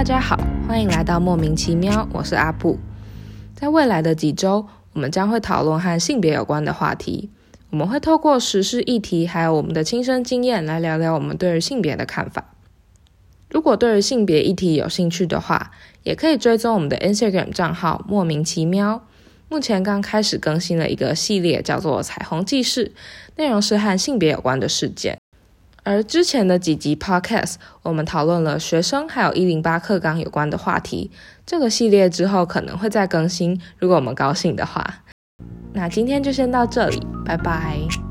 大家好，欢迎来到莫名其妙，我是阿布。在未来的几周，我们将会讨论和性别有关的话题。我们会透过时事议题，还有我们的亲身经验，来聊聊我们对于性别的看法。如果对于性别议题有兴趣的话，也可以追踪我们的 Instagram 账号莫名其妙。目前刚开始更新了一个系列，叫做《彩虹记事》，内容是和性别有关的事件。而之前的几集 Podcast，我们讨论了学生还有一零八课纲有关的话题。这个系列之后可能会再更新，如果我们高兴的话。那今天就先到这里，拜拜。